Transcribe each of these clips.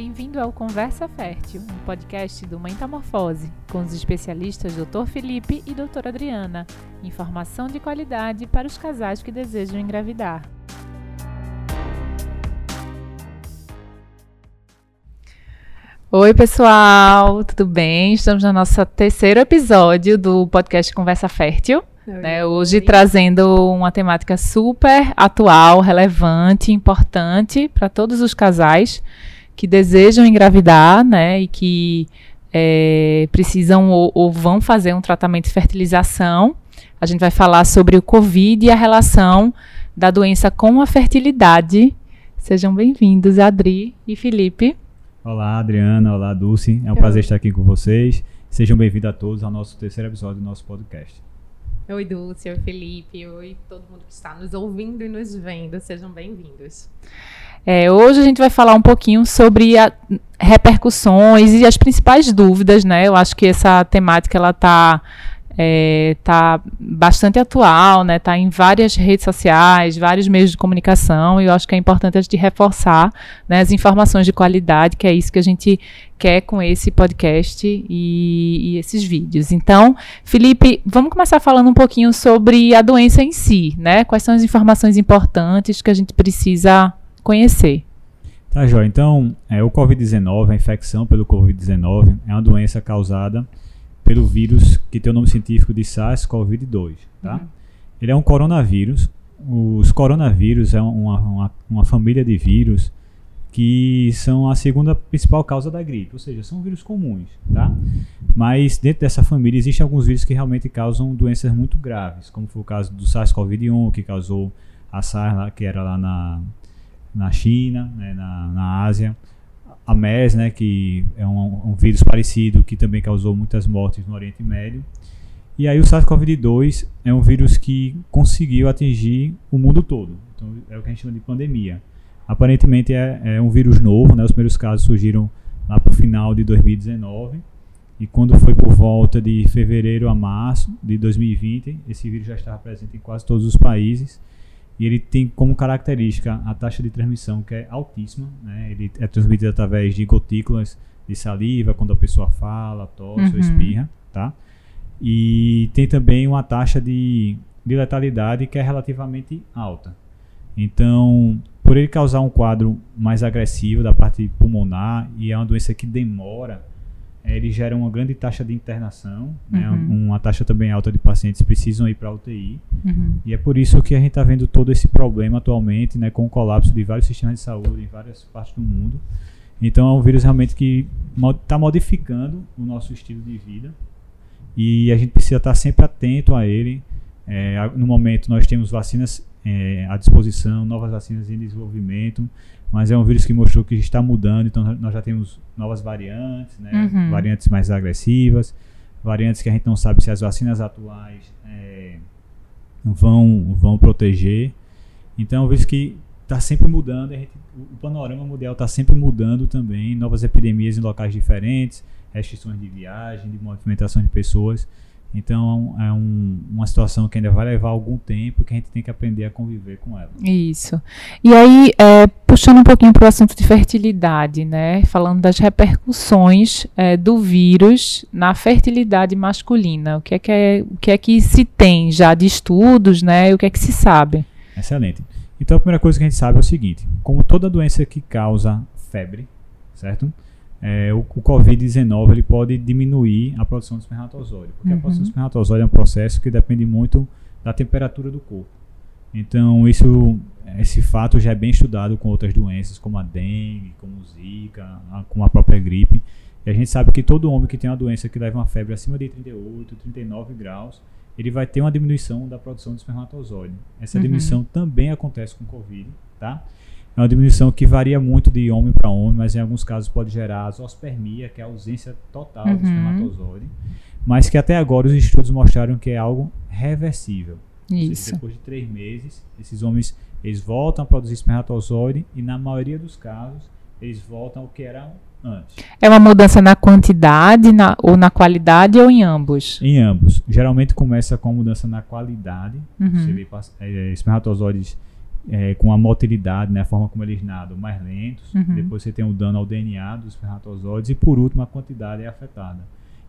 Bem-vindo ao Conversa Fértil, um podcast do Metamorfose, com os especialistas Dr. Felipe e Dr. Adriana. Informação de qualidade para os casais que desejam engravidar. Oi, pessoal, tudo bem? Estamos no nosso terceiro episódio do podcast Conversa Fértil. Né, hoje trazendo uma temática super atual, relevante, importante para todos os casais que desejam engravidar, né, e que é, precisam ou, ou, vão fazer um tratamento de fertilização. A gente vai falar sobre o Covid e a relação da doença com a fertilidade. Sejam bem-vindos, Adri e Felipe. Olá, Adriana. Olá, Dulce. É um Eu... prazer estar aqui com vocês. Sejam bem-vindos a todos ao nosso terceiro episódio do nosso podcast. Oi, Dulce. Oi, Felipe. Oi, todo mundo que está nos ouvindo e nos vendo. Sejam bem-vindos. É, hoje a gente vai falar um pouquinho sobre a, repercussões e as principais dúvidas, né? Eu acho que essa temática ela está é, tá bastante atual, né? Tá em várias redes sociais, vários meios de comunicação, e eu acho que é importante a gente reforçar né, as informações de qualidade, que é isso que a gente quer com esse podcast e, e, esses vídeos. Então, Felipe, vamos começar falando um pouquinho sobre a doença em si, né? Quais são as informações importantes que a gente precisa conhecer. Tá, Jó. Então, é, o Covid-19, a infecção pelo Covid-19, é uma doença causada pelo vírus que tem o nome científico de SARS-CoV-2. Tá? Uhum. Ele é um coronavírus. Os coronavírus é uma, uma, uma família de vírus que são a segunda principal causa da gripe, ou seja, são vírus comuns, tá? Mas dentro dessa família existem alguns vírus que realmente causam doenças muito graves, como foi o caso do SARS-CoV-1, que causou a SARS, que era lá na, na China, né, na, na Ásia. A MERS, né, que é um, um, vírus parecido que também causou muitas mortes no Oriente Médio. E aí o SARS-CoV-2 é um vírus que conseguiu atingir o mundo todo. Então é o que a gente chama de pandemia. Aparentemente é, é um vírus novo, né? Os primeiros casos surgiram lá para o final de 2019. E quando foi por volta de fevereiro a março de 2020, esse vírus já estava presente em quase todos os países. E ele tem como característica a taxa de transmissão que é altíssima, né? Ele é transmitido através de gotículas de saliva quando a pessoa fala, tosse uhum. ou espirra, tá? E tem também uma taxa de, de letalidade que é relativamente alta. Então, por ele causar um quadro mais agressivo da parte pulmonar e é uma doença que demora ele gera uma grande taxa de internação, né, uhum. uma taxa também alta de pacientes precisam ir para a UTI. Uhum. E é por isso que a gente está vendo todo esse problema atualmente, né, com o colapso de vários sistemas de saúde em várias partes do mundo. Então é um vírus realmente que está modificando o nosso estilo de vida e a gente precisa estar tá sempre atento a ele. É, no momento nós temos vacinas é, à disposição, novas vacinas em desenvolvimento mas é um vírus que mostrou que está mudando, então nós já temos novas variantes, né? uhum. variantes mais agressivas, variantes que a gente não sabe se as vacinas atuais é, vão, vão proteger. Então é um vírus que está sempre mudando, gente, o panorama mundial está sempre mudando também, novas epidemias em locais diferentes, restrições de viagem, de movimentação de pessoas. Então é um, uma situação que ainda vai levar algum tempo que a gente tem que aprender a conviver com ela. Isso. E aí, é, puxando um pouquinho para o assunto de fertilidade, né? Falando das repercussões é, do vírus na fertilidade masculina. O que, é que é, o que é que se tem já de estudos, né? E o que é que se sabe? Excelente. Então a primeira coisa que a gente sabe é o seguinte: como toda doença que causa febre, certo? É, o, o Covid-19 ele pode diminuir a produção de espermatozoide, porque uhum. a produção de espermatozoide é um processo que depende muito da temperatura do corpo. Então, isso, esse fato já é bem estudado com outras doenças, como a dengue, como o zika, a, como a própria gripe. E a gente sabe que todo homem que tem uma doença que leva uma febre acima de 38, 39 graus, ele vai ter uma diminuição da produção de espermatozoide. Essa uhum. diminuição também acontece com o Covid, tá? É uma diminuição que varia muito de homem para homem, mas em alguns casos pode gerar zoospermia, que é a ausência total uhum. do espermatozoide, mas que até agora os estudos mostraram que é algo reversível. Isso. Seja, depois de três meses, esses homens eles voltam a produzir espermatozoide e na maioria dos casos eles voltam ao que eram antes. É uma mudança na quantidade na, ou na qualidade ou em ambos? Em ambos. Geralmente começa com a mudança na qualidade. Uhum. Você vê é, espermatozoides é, com a motilidade, né, a forma como eles nadam, mais lentos. Uhum. Depois você tem o dano ao DNA dos espermatozoides e por último a quantidade é afetada.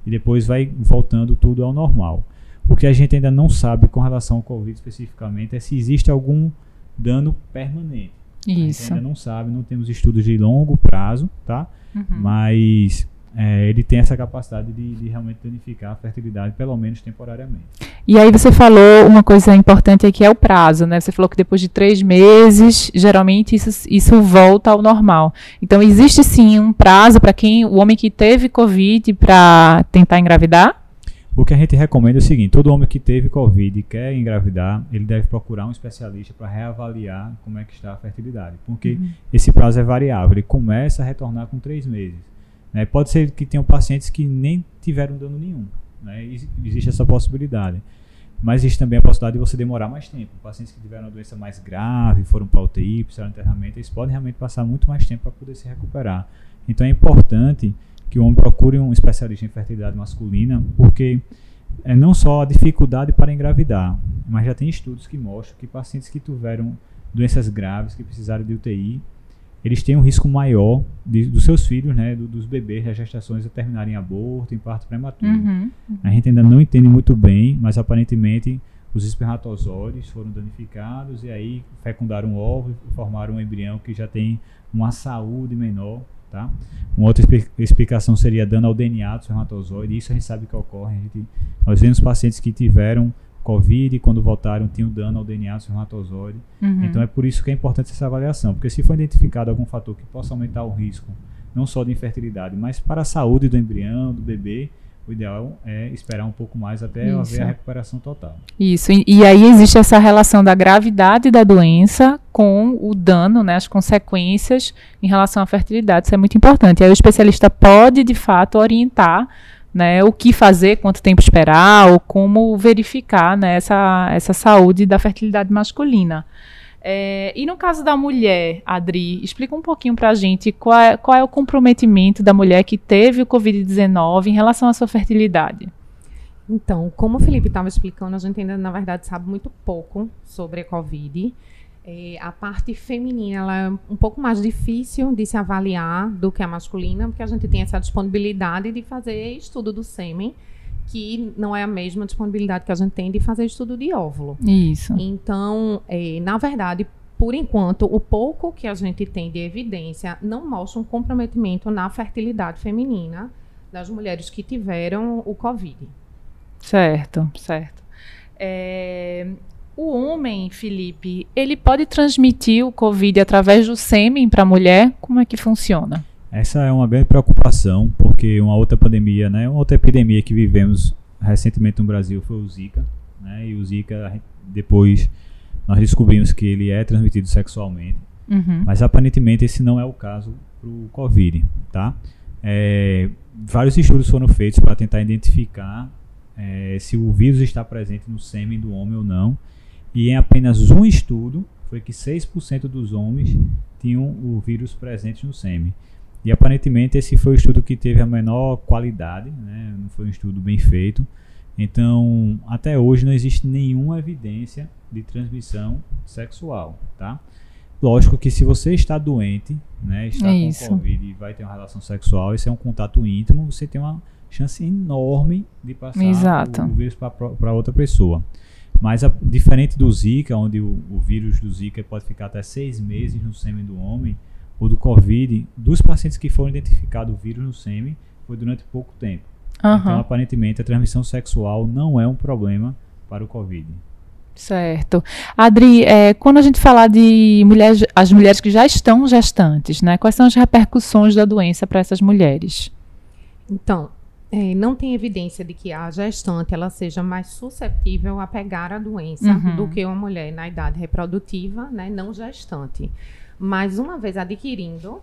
E depois vai voltando tudo ao normal. O que a gente ainda não sabe com relação ao Covid especificamente é se existe algum dano permanente. A gente Isso. ainda não sabe, não temos estudos de longo prazo, tá? Uhum. Mas é, ele tem essa capacidade de, de realmente danificar a fertilidade, pelo menos temporariamente. E aí você falou uma coisa importante aqui é o prazo, né? Você falou que depois de três meses, geralmente isso, isso volta ao normal. Então existe sim um prazo para quem o homem que teve Covid para tentar engravidar? O que a gente recomenda é o seguinte: todo homem que teve Covid e quer engravidar, ele deve procurar um especialista para reavaliar como é que está a fertilidade. Porque esse prazo é variável, ele começa a retornar com três meses. Né? Pode ser que tenham pacientes que nem tiveram dano nenhum. né? Ex- Existe essa possibilidade. Mas existe também a possibilidade de você demorar mais tempo. Pacientes que tiveram uma doença mais grave, foram para UTI, precisaram de internamento, eles podem realmente passar muito mais tempo para poder se recuperar. Então é importante que o homem procure um especialista em fertilidade masculina, porque é não só a dificuldade para engravidar, mas já tem estudos que mostram que pacientes que tiveram doenças graves, que precisaram de UTI, eles têm um risco maior de, dos seus filhos, né, do- dos bebês, das gestações, a terminarem em aborto, em parto prematuro. Uhum. A gente ainda não entende muito bem, mas aparentemente os espermatozoides foram danificados e aí fecundaram um óvulo e formaram um embrião que já tem uma saúde menor, tá? Uma outra expli- explicação seria dano ao DNA do espermatozoide, isso a gente sabe que ocorre. Gente, nós vemos pacientes que tiveram Covid e quando voltaram tinham dano ao DNA do espermatozoide. Uhum. Então é por isso que é importante essa avaliação, porque se for identificado algum fator que possa aumentar o risco, não só de infertilidade, mas para a saúde do embrião, do bebê, o ideal é esperar um pouco mais até Isso. haver a recuperação total. Isso, e, e aí existe essa relação da gravidade da doença com o dano, né, as consequências em relação à fertilidade. Isso é muito importante. Aí o especialista pode, de fato, orientar né, o que fazer, quanto tempo esperar, ou como verificar né, essa, essa saúde da fertilidade masculina. É, e no caso da mulher, Adri, explica um pouquinho pra gente qual é, qual é o comprometimento da mulher que teve o Covid-19 em relação à sua fertilidade. Então, como o Felipe estava explicando, a gente ainda, na verdade, sabe muito pouco sobre a Covid. É, a parte feminina ela é um pouco mais difícil de se avaliar do que a masculina, porque a gente tem essa disponibilidade de fazer estudo do sêmen, que não é a mesma disponibilidade que a gente tem de fazer estudo de óvulo. Isso. Então, eh, na verdade, por enquanto, o pouco que a gente tem de evidência não mostra um comprometimento na fertilidade feminina das mulheres que tiveram o Covid. Certo, certo. É, o homem, Felipe, ele pode transmitir o Covid através do sêmen para a mulher? Como é que funciona? Essa é uma grande preocupação, porque uma outra pandemia, né, uma outra epidemia que vivemos recentemente no Brasil foi o Zika, né, e o Zika depois nós descobrimos que ele é transmitido sexualmente. Uhum. Mas aparentemente esse não é o caso para o Covid, tá? É, vários estudos foram feitos para tentar identificar é, se o vírus está presente no sêmen do homem ou não. E em apenas um estudo foi que 6% dos homens tinham o vírus presente no sêmen. E aparentemente esse foi o estudo que teve a menor qualidade, né? não foi um estudo bem feito. Então, até hoje não existe nenhuma evidência de transmissão sexual, tá? Lógico que se você está doente, né, está Isso. com Covid e vai ter uma relação sexual, isso é um contato íntimo, você tem uma chance enorme de passar Exato. o vírus para outra pessoa. Mas a- diferente do Zika, onde o, o vírus do Zika pode ficar até seis meses no sêmen do homem, ou do Covid, dos pacientes que foram identificados o vírus no sêmen, foi durante pouco tempo. Então, Aham, aparentemente, a transmissão sexual não é um problema para o Covid. certo. Adri, é, quando a gente falar de mulheres, as mulheres que já estão gestantes, né? Quais são as repercussões da doença para essas mulheres? Então, eh, não tem evidência de que a gestante ela seja mais susceptível a pegar a doença Uhum. do que uma mulher na idade reprodutiva, né, não gestante. Mas uma vez adquirindo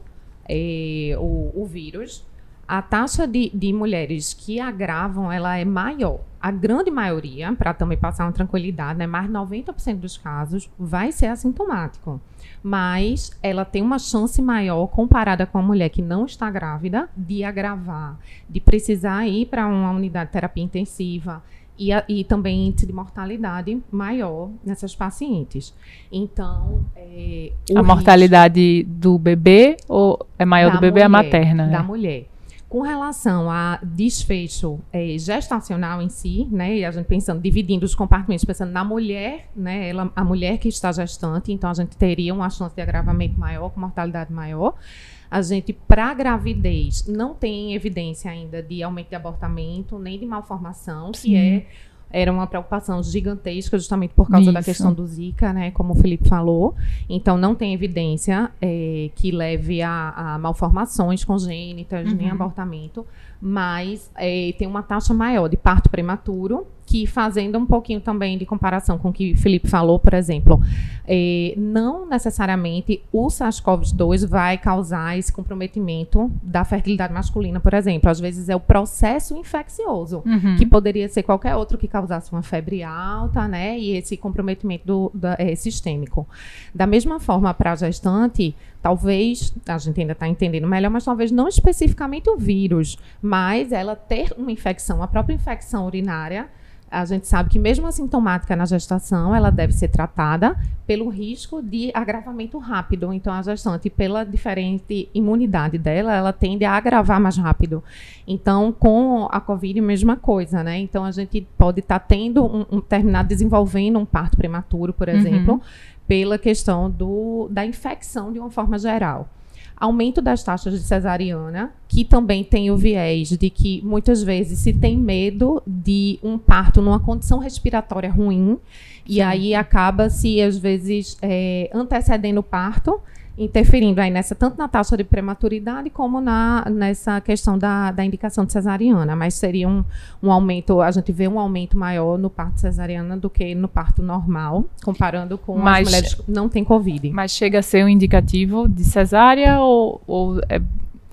eh, o, o vírus, a taxa de, de mulheres que agravam ela é maior. A grande maioria, para também passar uma tranquilidade, né, mais de 90% dos casos vai ser assintomático. Mas ela tem uma chance maior comparada com a mulher que não está grávida de agravar, de precisar ir para uma unidade de terapia intensiva, e, a, e também índice de mortalidade maior nessas pacientes. Então, é, a mortalidade do bebê ou é maior do bebê mulher, a materna? Da é? mulher. Com relação a desfecho é, gestacional em si, né, e a gente pensando, dividindo os compartimentos, pensando na mulher, né, ela, a mulher que está gestante, então a gente teria uma chance de agravamento maior, com mortalidade maior. A gente, para gravidez, não tem evidência ainda de aumento de abortamento, nem de malformação, Sim. que é era uma preocupação gigantesca, justamente por causa Isso. da questão do Zika, né, como o Felipe falou. Então, não tem evidência é, que leve a, a malformações congênitas, uhum. nem abortamento, mas é, tem uma taxa maior de parto prematuro que fazendo um pouquinho também de comparação com o que o Felipe falou, por exemplo, é, não necessariamente o SARS-CoV-2 vai causar esse comprometimento da fertilidade masculina, por exemplo. Às vezes é o processo infeccioso, uhum. que poderia ser qualquer outro que causasse uma febre alta, né? E esse comprometimento do, da, é, sistêmico. Da mesma forma, para a gestante, talvez, a gente ainda está entendendo melhor, mas talvez não especificamente o vírus, mas ela ter uma infecção, a própria infecção urinária a gente sabe que mesmo assintomática na gestação, ela deve ser tratada pelo risco de agravamento rápido. Então, a gestante, pela diferente imunidade dela, ela tende a agravar mais rápido. Então, com a Covid, mesma coisa, né? Então, a gente pode estar tá tendo um, um, terminar desenvolvendo um parto prematuro, por uhum. exemplo, uhum. pela questão do, da infecção de uma forma geral aumento das taxas de cesariana, que também tem o viés de que muitas vezes se tem medo de um parto numa condição respiratória ruim, Sim. e aí acaba se às vezes é, antecedendo o parto interferindo aí nessa tanto na taxa de prematuridade como na nessa questão da, da indicação de cesariana, mas seria um, um aumento, a gente vê um aumento maior no parto cesariana do que no parto normal, comparando com mas, as mulheres que não têm covid. Mas chega a ser um indicativo de cesárea ou, ou é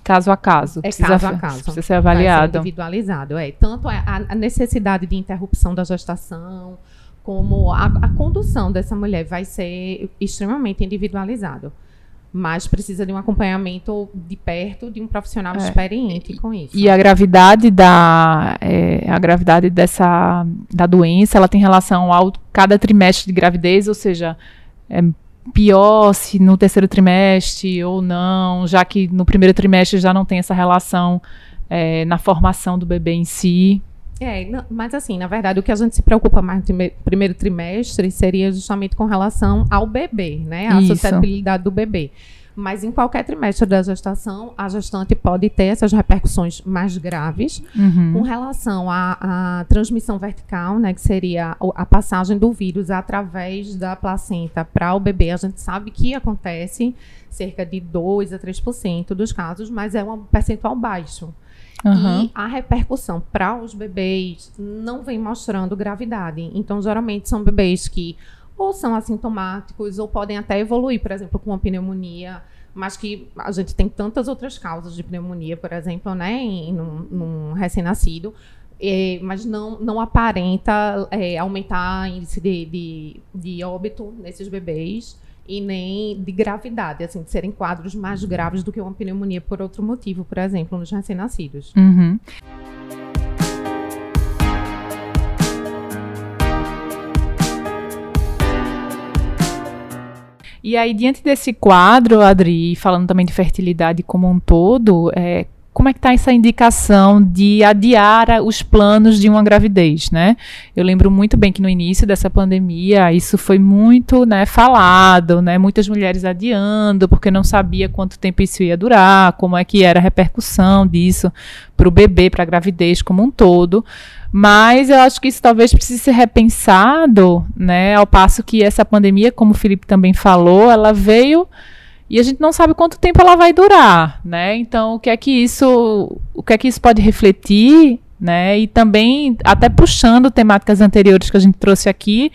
caso a caso? É precisa, caso a caso. Precisa ser avaliado. Ser individualizado, é. Tanto a, a necessidade de interrupção da gestação, como a, a, condução dessa mulher vai ser extremamente individualizado mas precisa de um acompanhamento de perto de um profissional é. experiente com isso. E a gravidade da é, a gravidade dessa da doença, ela tem relação ao cada trimestre de gravidez, ou seja, é pior se no terceiro trimestre ou não, já que no primeiro trimestre já não tem essa relação é, na formação do bebê em si. É, não, mas assim, na verdade, o que a gente se preocupa mais no primeiro trimestre seria justamente com relação ao bebê, né? A Isso. suscetibilidade do bebê. Mas em qualquer trimestre da gestação, a gestante pode ter essas repercussões mais graves uhum. com relação à, à, transmissão vertical, né, que seria a passagem do vírus através da placenta para o bebê. A gente sabe que acontece cerca de 2 a 3% dos casos, mas é um percentual baixo. Uhum. E a repercussão para os bebês não vem mostrando gravidade. Então, geralmente, são bebês que ou são assintomáticos ou podem até evoluir, por exemplo, com uma pneumonia, mas que a gente tem tantas outras causas de pneumonia, por exemplo, né, em, num, num recém-nascido, é, mas não, não aparenta é, aumentar índice de, de, de óbito nesses bebês e nem de gravidade, assim, de serem quadros mais graves do que uma pneumonia por outro motivo, por exemplo, nos recém-nascidos. Uhum. E aí, diante desse quadro, Adri, falando também de fertilidade como um todo, é, como é que está essa indicação de adiar os planos de uma gravidez, né? Eu lembro muito bem que no início dessa pandemia isso foi muito, né, falado, né? Muitas mulheres adiando porque não sabia quanto tempo isso ia durar, como é que era a repercussão disso para o bebê, para a gravidez como um todo. Mas eu acho que isso talvez precise ser repensado, né? Ao passo que essa pandemia, como o Felipe também falou, ela veio e a gente não sabe quanto tempo ela vai durar, né? Então, o que é que isso, o que é que isso pode refletir, né? E também até puxando temáticas anteriores que a gente trouxe aqui,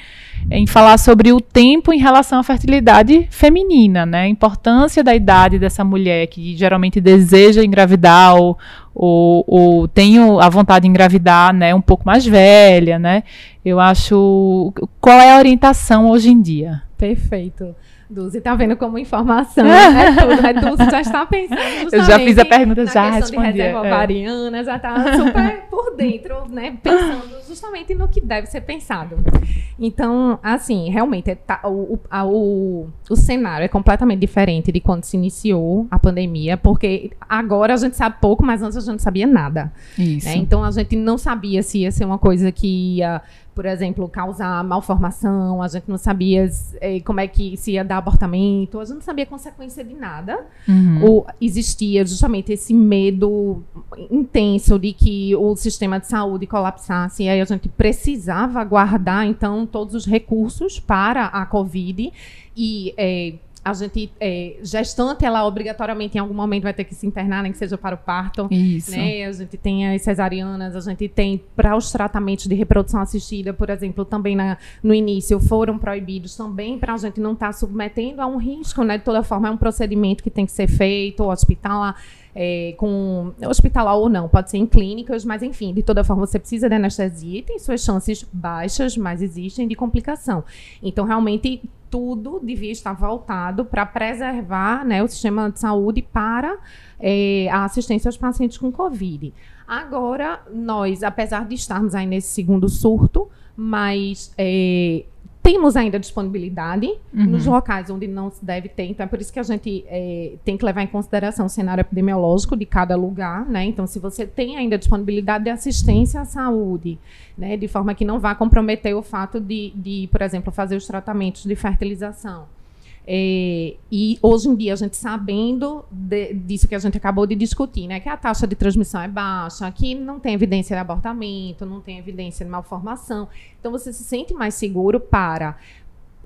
em falar sobre o tempo em relação à fertilidade feminina, né? A importância da idade dessa mulher que geralmente deseja engravidar ou, ou, ou tem a vontade de engravidar, né? Um pouco mais velha, né? Eu acho. Qual é a orientação hoje em dia? Perfeito. Dulce tá vendo como informação é tudo, né? Dulce já está pensando Eu já fiz a pergunta, já respondi. de reserva é. ovariana, já está super por dentro, né? Pensando justamente no que deve ser pensado. Então, assim, realmente, tá, o, a, o, o cenário é completamente diferente de quando se iniciou a pandemia, porque agora a gente sabe pouco, mas antes a gente não sabia nada. Né? Então, a gente não sabia se ia ser uma coisa que ia por exemplo, causar malformação, a gente não sabia eh, como é que se ia dar abortamento, a gente não sabia consequência de nada. Uhum. Ou existia justamente esse medo intenso de que o sistema de saúde colapsasse, e aí a gente precisava guardar, então, todos os recursos para a Covid e eh, a gente, é, gestante, ela obrigatoriamente em algum momento vai ter que se internar, nem que seja para o parto. Isso. Né? A gente tem as cesarianas, a gente tem para os tratamentos de reprodução assistida, por exemplo, também na, no início foram proibidos também para a gente não estar tá submetendo a um risco, né? De toda forma, é um procedimento que tem que ser feito, hospitalar. É, com hospitalar ou não, pode ser em clínicas, mas enfim, de toda forma você precisa de anestesia e tem suas chances baixas, mas existem de complicação. Então, realmente, tudo devia estar voltado para preservar né, o sistema de saúde para é, a assistência aos pacientes com Covid. Agora, nós, apesar de estarmos aí nesse segundo surto, mas é, temos ainda disponibilidade uhum. nos locais onde não se deve ter, então é por isso que a gente é, tem que levar em consideração o cenário epidemiológico de cada lugar, né? Então, se você tem ainda disponibilidade de assistência à saúde, né, de forma que não vá comprometer o fato de, de por exemplo, fazer os tratamentos de fertilização. É, e hoje em dia, a gente sabendo de, disso que a gente acabou de discutir, né, que a taxa de transmissão é baixa, que não tem evidência de abortamento, não tem evidência de malformação, então você se sente mais seguro para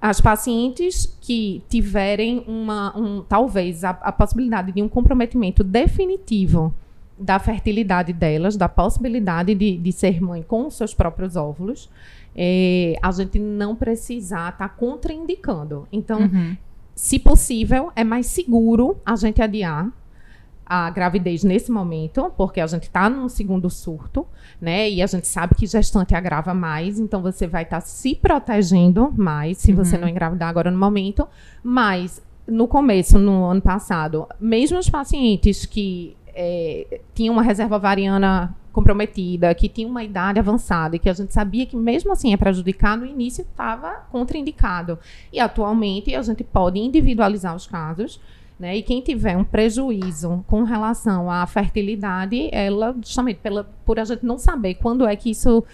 as pacientes que tiverem uma, um, talvez a, a possibilidade de um comprometimento definitivo da fertilidade delas, da possibilidade de, de ser mãe com os seus próprios óvulos, é, a gente não precisar estar tá contraindicando. Então, uhum se possível, é mais seguro a gente adiar a gravidez nesse momento, porque a gente está num segundo surto, né? E a gente sabe que gestante agrava mais, então você vai estar tá se protegendo mais se uhum. você não engravidar agora no momento. Mas no começo, no ano passado, mesmo os pacientes que é, tinham uma reserva ovariana comprometida, que tinha uma idade avançada e que a gente sabia que mesmo assim é prejudicar, no início estava contraindicado. E atualmente a gente pode individualizar os casos. Né? E quem tiver um prejuízo com relação à fertilidade, ela, justamente pela, por a gente não saber quando é que isso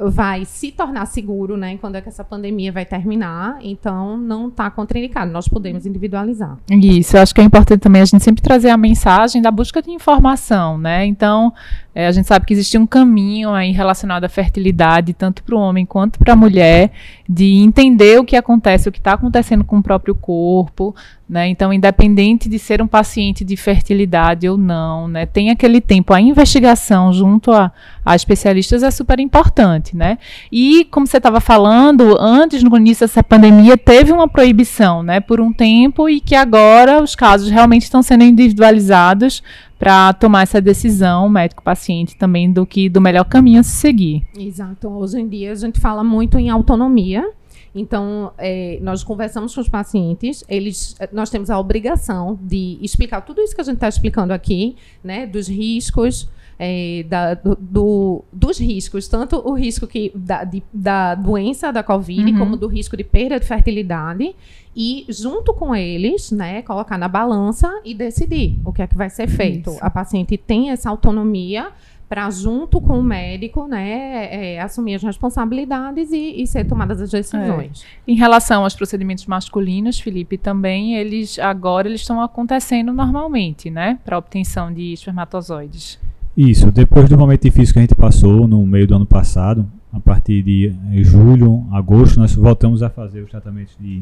vai se tornar seguro, né? Quando é que essa pandemia vai terminar, então não está contraindicado. Nós podemos individualizar. Isso, eu acho que é importante também a gente sempre trazer a mensagem da busca de informação, né? Então, é, a gente sabe que existe um caminho aí relacionado à fertilidade, tanto para o homem quanto para a mulher, de entender o que acontece, o que está acontecendo com o próprio corpo, né? Então, independente de ser um paciente de fertilidade ou não, né? Tem aquele tempo, a investigação junto a, a especialistas é super importante, né? E, como você estava falando, antes, no início dessa pandemia, teve uma proibição, né? Por um tempo e que agora os casos realmente estão sendo individualizados para tomar essa decisão, médico-paciente, também do que do melhor caminho a se seguir. Exato. Hoje em dia a gente fala muito em autonomia. Então, é, nós conversamos com os pacientes, eles, nós temos a obrigação de explicar tudo isso que a gente está explicando aqui, né, dos riscos, é, da, do, do, dos riscos, tanto o risco que, da, de, da doença da Covid, uhum. como do risco de perda de fertilidade, e junto com eles, né, colocar na balança e decidir o que é que vai ser feito. Isso. A paciente tem essa autonomia para junto com o médico, né, é, assumir as responsabilidades e, e, ser tomadas as decisões. É. Em relação aos procedimentos masculinos, Felipe, também eles agora eles estão acontecendo normalmente, né, para obtenção de espermatozoides. Isso, depois do momento difícil que a gente passou no meio do ano passado, a partir de eh, julho, agosto, nós voltamos a fazer os tratamentos de,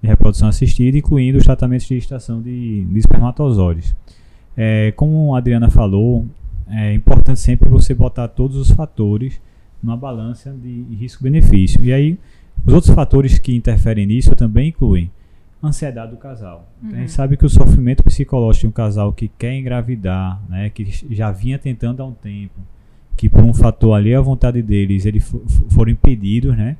de reprodução assistida, incluindo os tratamentos de estação de, de espermatozoides. É, como a Adriana falou, é importante sempre você botar todos os fatores numa balança de risco-benefício. E aí, os outros fatores que interferem nisso também incluem ansiedade do casal. Então, uhum. a gente uhum. sabe que o sofrimento psicológico de um casal que quer engravidar, né, que já vinha tentando há um tempo, que por um fator ali a vontade deles, eles foram impedidos, né?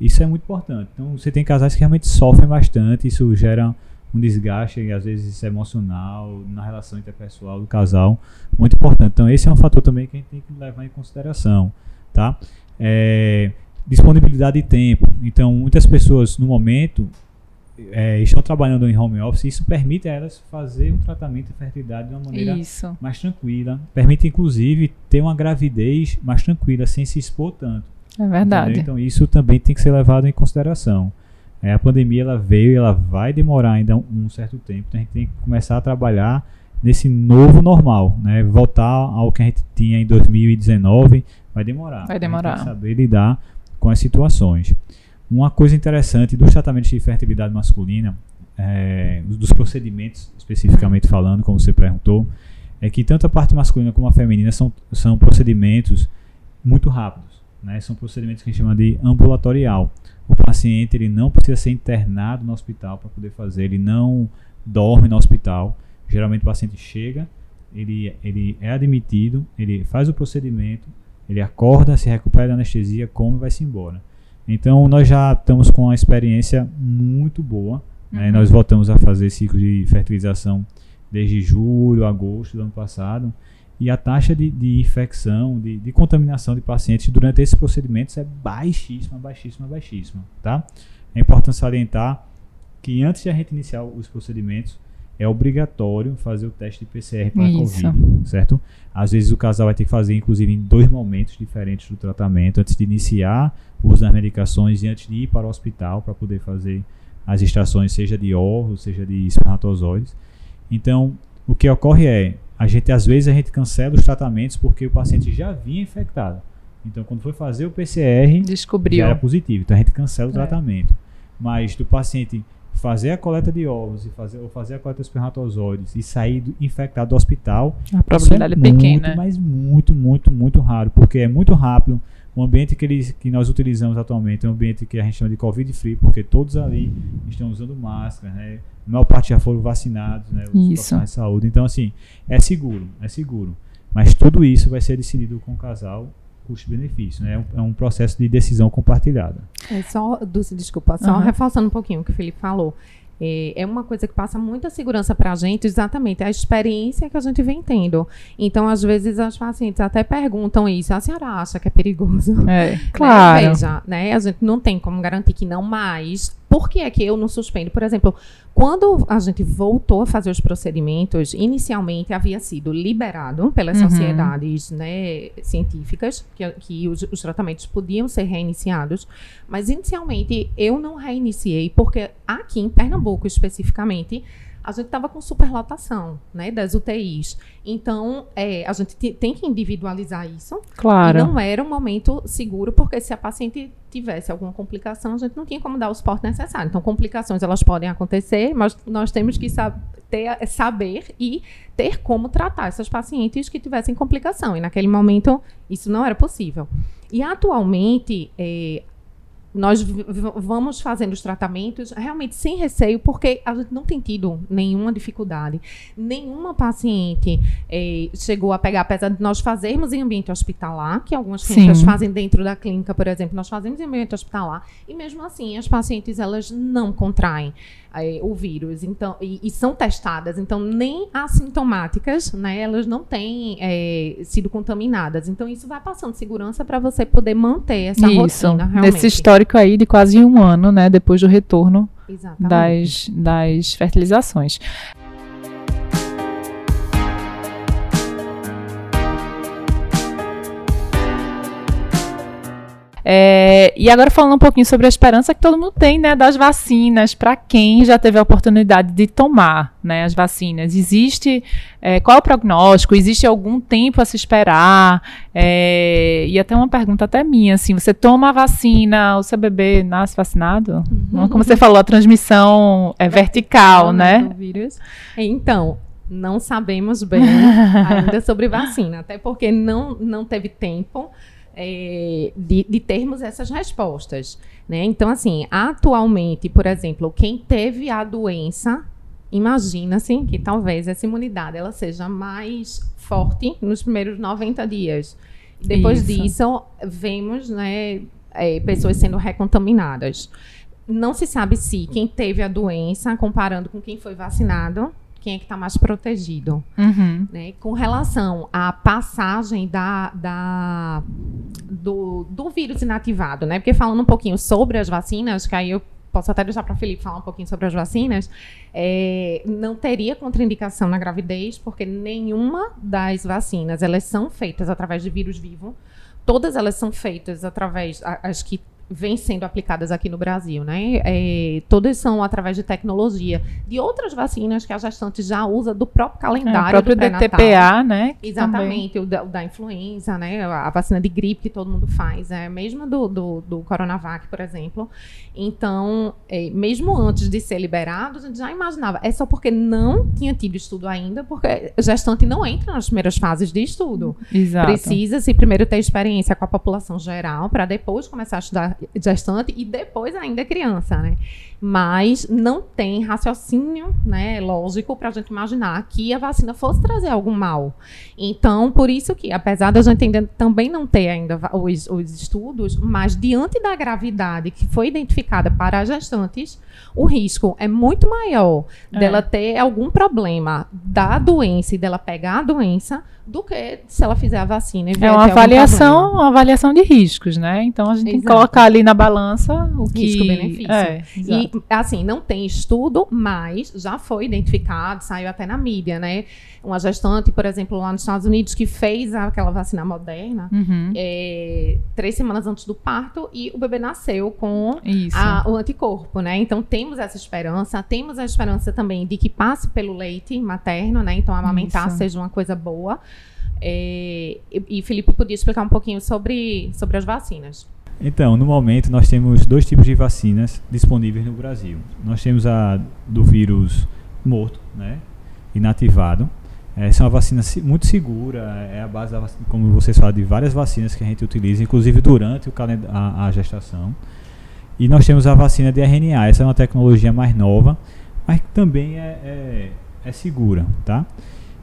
Isso é muito importante. Então, você tem casais que realmente sofrem bastante, isso gera um desgaste, às vezes emocional, na relação interpessoal do casal, muito importante. Então, esse é um fator também que a gente tem que levar em consideração, tá? É, disponibilidade de tempo. Então, muitas pessoas, no momento, é, estão trabalhando em home office, isso permite a elas fazer um tratamento de fertilidade de uma maneira Isso. mais tranquila. Permite, inclusive, ter uma gravidez mais tranquila, sem se expor tanto. É verdade. entendeu? Então, isso também tem que ser levado em consideração. É, a pandemia ela veio e ela vai demorar ainda um, um certo tempo. Então, a gente tem que começar a trabalhar nesse novo normal. Né? Voltar ao que a gente tinha em 2019 vai demorar. Vai demorar. Saber lidar com as situações. Uma coisa interessante dos tratamentos de fertilidade masculina, é, dos procedimentos especificamente falando, como você perguntou, é que tanto a parte masculina como a feminina são, são procedimentos muito rápidos. Né? São procedimentos que a gente chama de ambulatorial. O paciente ele não precisa ser internado no hospital para poder fazer, ele não dorme no hospital. Geralmente o paciente chega, ele, ele é admitido, ele faz o procedimento, ele acorda, se recupera da anestesia, come e vai-se embora. Então nós já estamos com uma experiência muito boa. né? Uhum. Nós voltamos a fazer ciclo de fertilização desde julho, agosto do ano passado. E a taxa de, de infecção, de, de contaminação de pacientes durante esses procedimentos é baixíssima, baixíssima, baixíssima. Tá? É importante salientar que antes de a gente iniciar os procedimentos, é obrigatório fazer o teste de PCR para Isso. Covid, certo? Às vezes o casal vai ter que fazer, inclusive, em dois momentos diferentes do tratamento, antes de iniciar o uso das medicações e antes de ir para o hospital para poder fazer as extrações, seja de óvulos, seja de espermatozoides. Então, o que ocorre é, a gente às vezes a gente cancela os tratamentos porque o paciente já vinha infectado. Então, quando foi fazer o PCR, Descobriu. já era positivo. Então a gente cancela o É. tratamento. Mas do paciente fazer a coleta de óvulos e fazer, ou fazer a coleta de espermatozoides e sair do- infectado do hospital, A probabilidade é é pequena. Muito, mas muito, muito, muito raro, porque é muito rápido. O ambiente que, eles, que nós utilizamos atualmente é um ambiente que a gente chama de Covid-free, porque todos ali estão usando máscara, né? A maior parte já foram vacinados, né? Os Isso. profissionais de saúde. Então, assim, é seguro, é seguro. Mas tudo isso vai ser decidido com o casal, custo-benefício, né? É um, é processo de decisão compartilhada. É só, Dulce, desculpa, só Aham. reforçando um pouquinho o que o Felipe falou. É, é uma coisa que passa muita segurança para a gente, exatamente, a experiência que a gente vem tendo. Então, às vezes, as pacientes até perguntam isso. A senhora acha que é perigoso? É, Né? claro. Veja, né? A gente não tem como garantir que não, mas por que é que eu não suspendo? Por exemplo, quando a gente voltou a fazer os procedimentos, inicialmente havia sido liberado pelas Uhum. sociedades né, científicas que, que os, os tratamentos podiam ser reiniciados, mas inicialmente eu não reiniciei porque aqui em Pernambuco especificamente a gente estava com superlotação né, das UTIs. Então, é, a gente te- tem que individualizar isso. Claro. E não era um momento seguro, porque se a paciente tivesse alguma complicação, a gente não tinha como dar o suporte necessário. Então, complicações elas podem acontecer, mas nós temos que sab- ter- saber e ter como tratar essas pacientes que tivessem complicação. E naquele momento, isso não era possível. E atualmente, eh, nós vamos fazendo os tratamentos realmente sem receio, porque a gente não tem tido nenhuma dificuldade. Nenhuma paciente eh, chegou a pegar, apesar de nós fazermos em ambiente hospitalar, que algumas clínicas fazem dentro da clínica, por exemplo, nós fazemos em ambiente hospitalar, e mesmo assim as pacientes elas não contraem eh, o vírus, então e, e são testadas, então nem assintomáticas, né, elas não têm eh, sido contaminadas. Então isso vai passando segurança para você poder manter essa Isso. rotina realmente. Nesse histórico aí de quase um ano, né? Depois do retorno Exatamente. das, das fertilizações. É, e agora falando um pouquinho sobre a esperança que todo mundo tem, né, das vacinas, para quem já teve a oportunidade de tomar, né, as vacinas. Existe, é, qual é o prognóstico? Existe algum tempo a se esperar? É, e até uma pergunta até minha, assim, você toma a vacina, o seu bebê nasce vacinado? Não, Como você falou, a transmissão é vertical, né? Do vírus. Então, não sabemos bem ainda sobre vacina, até porque não, não teve tempo é, de, de termos essas respostas. Né? Então, assim, atualmente, por exemplo, quem teve a doença, imagina-se que talvez essa imunidade ela seja mais forte nos primeiros 90 dias. Depois Isso. disso, vemos né, é, pessoas sendo recontaminadas. Não se sabe se quem teve a doença, comparando com quem foi vacinado, quem é que está mais protegido. Uhum. Né? Com relação à passagem da, da, do, do vírus inativado, né? Porque falando um pouquinho sobre as vacinas, que aí eu posso até deixar para o Felipe falar um pouquinho sobre as vacinas, é, não teria contraindicação na gravidez, porque nenhuma das vacinas, elas são feitas através de vírus vivo, todas elas são feitas através, as que vêm sendo aplicadas aqui no Brasil, né? É, todas são através de tecnologia de outras vacinas que a gestante já usa do próprio calendário é, o próprio DTPA, né? Exatamente, o da, o da, influenza, né? A vacina de gripe que todo mundo faz, é mesmo do, do, do Coronavac, por exemplo. Então, é, mesmo antes de ser liberado, a gente já imaginava. É só porque não tinha tido estudo ainda, porque gestante não entra nas primeiras fases de estudo. Exato. Precisa-se primeiro ter experiência com a população geral, para depois começar a estudar gestante e depois ainda criança, né? Mas não tem raciocínio, né, lógico para a gente imaginar que a vacina fosse trazer algum mal. Então, por isso que, apesar da gente ainda também não ter ainda os, os estudos, mas diante da gravidade que foi identificada para as gestantes, o risco é muito maior é. dela ter algum problema da doença e dela pegar a doença do que se ela fizer a vacina. é uma avaliação, uma avaliação de riscos, né? Então a gente Exato. tem que colocar ali na balança o que risco-benefício. É, e assim, não tem estudo, mas já foi identificado, saiu até na mídia, né? Uma gestante, por exemplo, lá nos Estados Unidos, que fez aquela vacina moderna uhum. é, três semanas antes do parto e o bebê nasceu com a, o anticorpo, né? Então temos essa esperança, temos a esperança também de que passe pelo leite materno, né? Então amamentar Isso. seja uma coisa boa. É, e, e Felipe podia explicar um pouquinho sobre, sobre as vacinas. Então, no momento, nós temos dois tipos de vacinas disponíveis no Brasil. Nós temos a do vírus morto, né, inativado. Essa é uma vacina muito segura, é a base, da, como vocês falam, de várias vacinas que a gente utiliza, inclusive durante o a, a gestação. E nós temos a vacina de RNA, essa é uma tecnologia mais nova, mas também é, é, é segura, tá?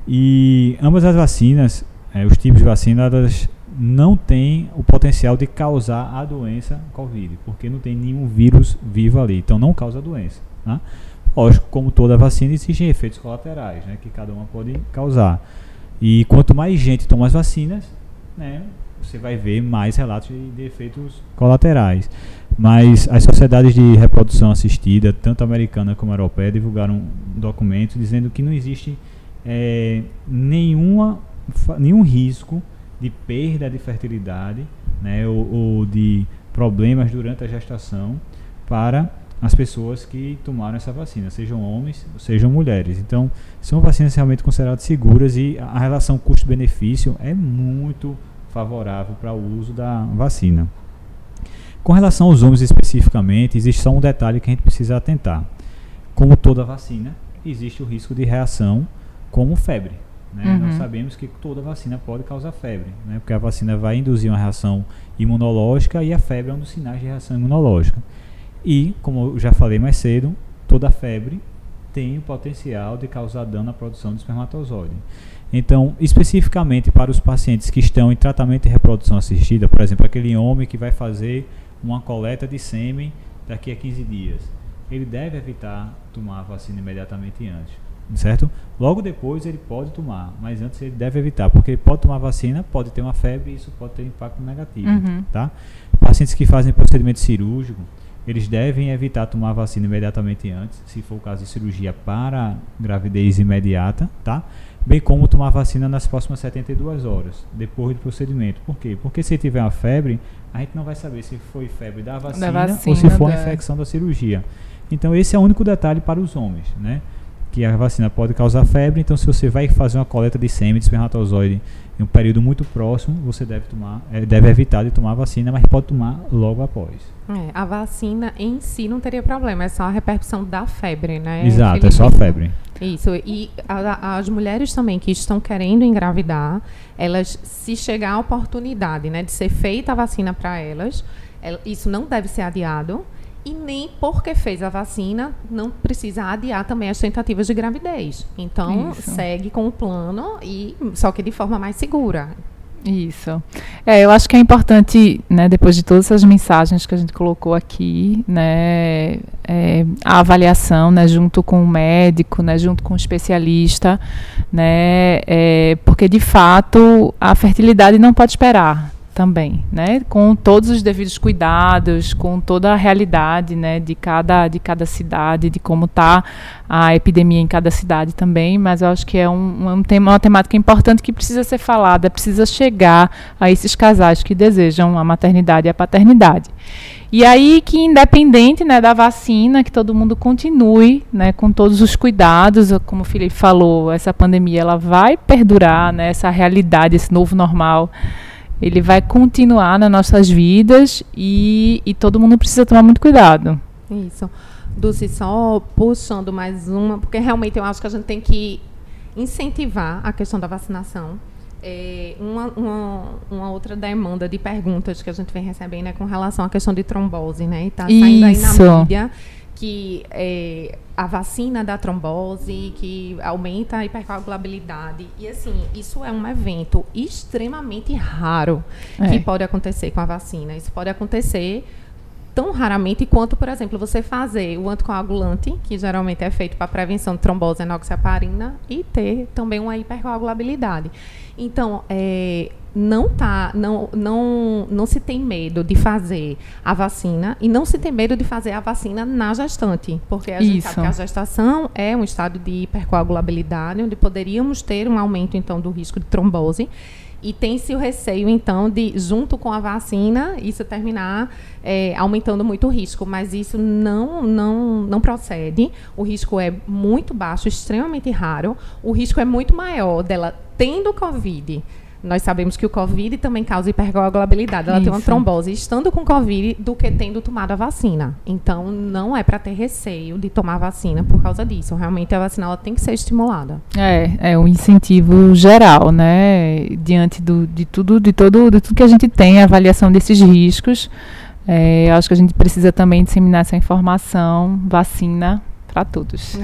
E ambas as vacinas, é, os tipos de vacina, elas não têm o potencial de causar a doença Covid, porque não tem nenhum vírus vivo ali, então não causa doença. Né? Lógico, como toda vacina, existem efeitos colaterais, né, que cada uma pode causar. E quanto mais gente toma as vacinas, né, você vai ver mais relatos de, de efeitos colaterais. Mas as sociedades de reprodução assistida, tanto americana como europeia, divulgaram um documento dizendo que não existe é, nenhuma, nenhum risco de perda de fertilidade né, ou, ou, de problemas durante a gestação para as pessoas que tomaram essa vacina, sejam homens, sejam mulheres. Então, são vacinas realmente consideradas seguras e a relação custo-benefício é muito favorável para o uso da vacina. Com relação aos homens especificamente, existe só um detalhe que a gente precisa atentar. Como toda vacina, existe o risco de reação como febre. Né? Uhum. Nós sabemos que toda vacina pode causar febre, né? porque a vacina vai induzir uma reação imunológica e a febre é um dos sinais de reação imunológica. E, como eu já falei mais cedo, toda febre tem o potencial de causar dano na produção de espermatozoide. Então, especificamente para os pacientes que estão em tratamento de reprodução assistida, por exemplo, aquele homem que vai fazer uma coleta de sêmen daqui a 15 dias, ele deve evitar tomar a vacina imediatamente antes certo? Logo depois ele pode tomar, mas antes ele deve evitar, porque ele pode tomar vacina, pode ter uma febre e isso pode ter impacto negativo, uhum. tá? Pacientes que fazem procedimento cirúrgico, eles devem evitar tomar vacina imediatamente antes, se for o caso de cirurgia para gravidez imediata, tá? Bem como tomar vacina nas próximas 72 horas, depois do procedimento. Por quê? Porque se tiver uma febre, a gente não vai saber se foi febre da vacina, da vacina ou se for da... a infecção da cirurgia. Então esse é o único detalhe para os homens, né? Que a vacina pode causar febre, então se você vai fazer uma coleta de sêmen de espermatozoide em um período muito próximo, você deve tomar, é, deve evitar de tomar a vacina, mas pode tomar logo após. É, a vacina em si não teria problema, é só a repercussão da febre, né? Exato, é só a febre. Isso, e a, as mulheres também que estão querendo engravidar, elas, se chegar a oportunidade né, de ser feita a vacina para elas, isso não deve ser adiado e nem porque fez a vacina não precisa adiar também as tentativas de gravidez. Então, Isso. segue com o plano e só que de forma mais segura. Isso. É, eu acho que é importante, né, depois de todas essas mensagens que a gente colocou aqui, né, é, a avaliação, né, junto com o médico, né, junto com o especialista, né, é, porque de fato a fertilidade não pode esperar também, né? Com todos os devidos cuidados, com toda a realidade, né, de cada de cada cidade, de como está a epidemia em cada cidade também. Mas eu acho que é um, um tema, uma temática importante que precisa ser falada, precisa chegar a esses casais que desejam a maternidade e a paternidade. E aí que independente né, da vacina, que todo mundo continue né, com todos os cuidados, como o Felipe falou, essa pandemia ela vai perdurar, né, essa realidade, esse novo normal, ele vai continuar nas nossas vidas e, e todo mundo precisa tomar muito cuidado. Isso. Dulce, só puxando mais uma, porque realmente eu acho que a gente tem que incentivar a questão da vacinação é, uma, uma, uma, outra demanda de perguntas que a gente vem recebendo é com relação à questão de trombose, né? Está saindo aí na mídia que é, a vacina da trombose, que aumenta a hipercoagulabilidade. E assim, isso é um evento extremamente raro é. que pode acontecer com a vacina. Isso pode acontecer tão raramente quanto, por exemplo, você fazer o anticoagulante, que geralmente é feito para prevenção de trombose enoxaparina, e ter também uma hipercoagulabilidade. Então, é, não tá, não, não, não se tem medo de fazer a vacina e não se tem medo de fazer a vacina na gestante, porque a gente Isso. sabe que a gestação é um estado de hipercoagulabilidade, onde poderíamos ter um aumento então do risco de trombose. E tem-se o receio, então, de, junto com a vacina, isso terminar é, aumentando muito o risco. Mas isso não, não, não procede. O risco é muito baixo, extremamente raro. O risco é muito maior dela tendo Covid nós sabemos que o Covid também causa hipercoagulabilidade. Ela Isso. tem uma trombose estando com Covid do que tendo tomado a vacina. Então, não é para ter receio de tomar vacina por causa disso. Realmente, a vacina ela tem que ser estimulada. É, é um incentivo geral, né? Diante do, de, tudo, de, todo, de tudo que a gente tem, a avaliação desses riscos. É, acho que a gente precisa também disseminar essa informação. Vacina para todos.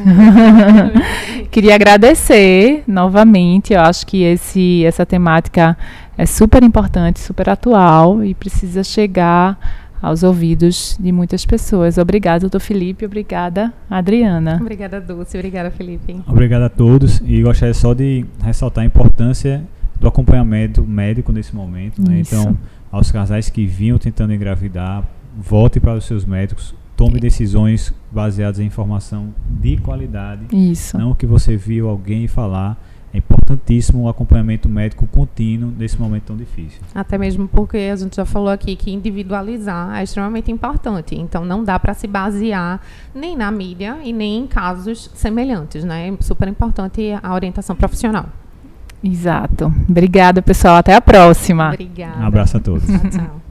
Queria agradecer novamente. Eu acho que esse, essa temática é super importante, super atual e precisa chegar aos ouvidos de muitas pessoas. Obrigada, doutor Felipe. Obrigada, Adriana. Obrigada, Dulce. Obrigada, Felipe. Obrigado a todos. E gostaria só de ressaltar a importância do acompanhamento médico nesse momento. Né? Então, aos casais que vinham tentando engravidar, volte para os seus médicos, tome decisões baseadas em informação de qualidade. Isso. Não o que você viu alguém falar. É importantíssimo o acompanhamento médico contínuo nesse momento tão difícil. Até mesmo porque a gente já falou aqui que individualizar é extremamente importante. Então não dá para se basear nem na mídia e nem em casos semelhantes, né? É super importante a orientação profissional. Exato. Obrigada, pessoal. Até a próxima. Obrigada. Um abraço a todos. tchau, tchau.